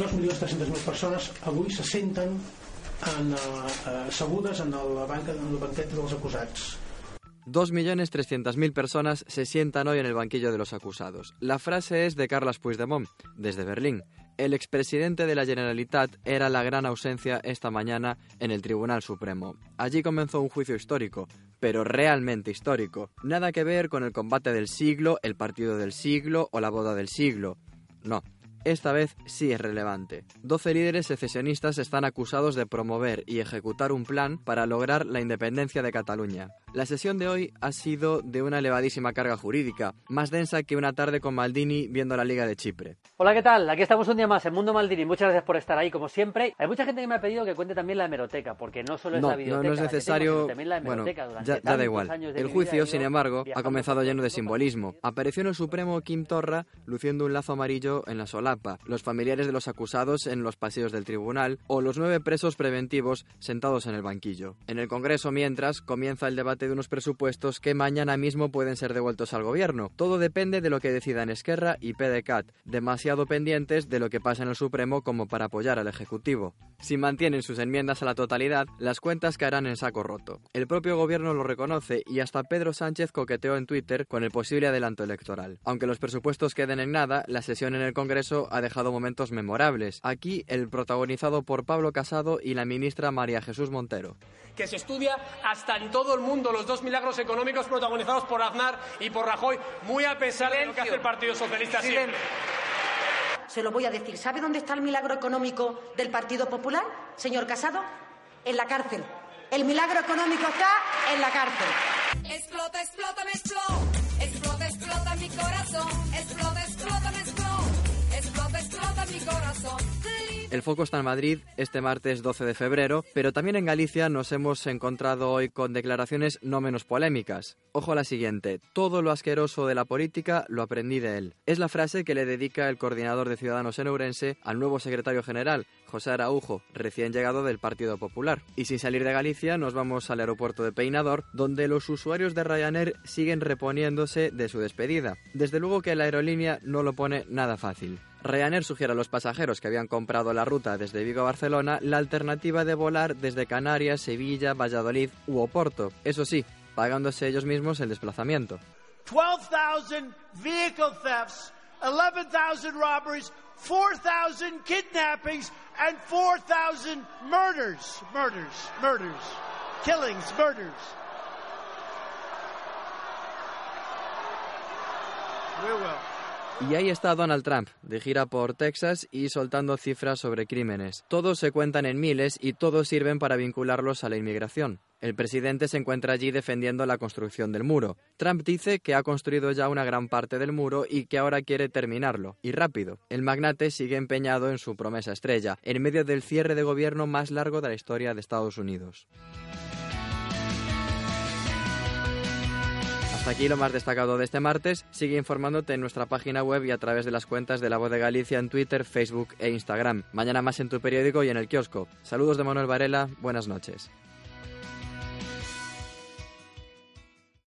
2.300.000 persones avui se senten en, eh, assegudes en la banca en el banquet dels acusats. 2.300.000 personas se sientan hoy en el banquillo de los acusados. La frase es de Carles Puigdemont, desde Berlín. El expresidente de la Generalitat era la gran ausencia esta mañana en el Tribunal Supremo. Allí comenzó un juicio histórico, pero realmente histórico. Nada que ver con el combate del siglo, el partido del siglo o la boda del siglo. No, esta vez sí es relevante. 12 líderes secesionistas están acusados de promover y ejecutar un plan para lograr la independencia de Cataluña. La sesión de hoy ha sido de una elevadísima carga jurídica, más densa que una tarde con Maldini viendo la Liga de Chipre. Hola, ¿qué tal? Aquí estamos un día más en Mundo Maldini. Muchas gracias por estar ahí, como siempre. Hay mucha gente que me ha pedido que cuente también la hemeroteca, porque no solo es la videoteca. No, no es necesario. bueno, ya, da igual. El juicio, sin embargo, ha comenzado lleno de simbolismo. Apareció en el Supremo Kim Torra luciendo un lazo amarillo en la los familiares de los acusados en los pasillos del tribunal o los nueve presos preventivos sentados en el banquillo. En el Congreso, mientras, comienza el debate de unos presupuestos que mañana mismo pueden ser devueltos al gobierno. Todo depende de lo que decidan Esquerra y PDCAT, demasiado pendientes de lo que pasa en el Supremo como para apoyar al Ejecutivo. Si mantienen sus enmiendas a la totalidad, las cuentas caerán en saco roto. El propio gobierno lo reconoce y hasta Pedro Sánchez coqueteó en Twitter con el posible adelanto electoral. Aunque los presupuestos queden en nada, la sesión en el Congreso ha dejado momentos memorables. Aquí el protagonizado por Pablo Casado y la ministra María Jesús Montero que se estudia hasta en todo el mundo, los dos milagros económicos protagonizados por Aznar y por Rajoy, muy a pesar de lo que hace el Partido Socialista siempre. Se lo voy a decir. ¿Sabe dónde está el milagro económico del Partido Popular, señor Casado? En la cárcel. El milagro económico está en la cárcel. Explota, explota, me explota. Explota, explota mi corazón. Explota, explota, me explota. El foco está en Madrid este martes 12 de febrero, pero también en Galicia nos hemos encontrado hoy con declaraciones no menos polémicas. Ojo a la siguiente, todo lo asqueroso de la política lo aprendí de él. Es la frase que le dedica el coordinador de Ciudadanos en Ourense al nuevo secretario general, José Araujo, recién llegado del Partido Popular. Y sin salir de Galicia nos vamos al aeropuerto de Peinador, donde los usuarios de Ryanair siguen reponiéndose de su despedida. Desde luego que la aerolínea no lo pone nada fácil. Ryanair sugiere a los pasajeros que habían comprado la ruta desde Vigo a Barcelona la alternativa de volar desde Canarias, Sevilla, Valladolid u Oporto. Eso sí, pagándose ellos mismos el desplazamiento. 12,000 vehicle thefts, 11,000 robberies, 4,000 kidnappings and 4,000 murders, murders, murders, killings, murders. We will. Y ahí está Donald Trump, de gira por Texas y soltando cifras sobre crímenes. Todos se cuentan en miles y todos sirven para vincularlos a la inmigración. El presidente se encuentra allí defendiendo la construcción del muro. Trump dice que ha construido ya una gran parte del muro y que ahora quiere terminarlo, y rápido. El magnate sigue empeñado en su promesa estrella, en medio del cierre de gobierno más largo de la historia de Estados Unidos. Hasta aquí lo más destacado de este martes. Sigue informándote en nuestra página web y a través de las cuentas de La Voz de Galicia en Twitter, Facebook e Instagram. Mañana más en tu periódico y en el kiosco. Saludos de Manuel Varela. Buenas noches.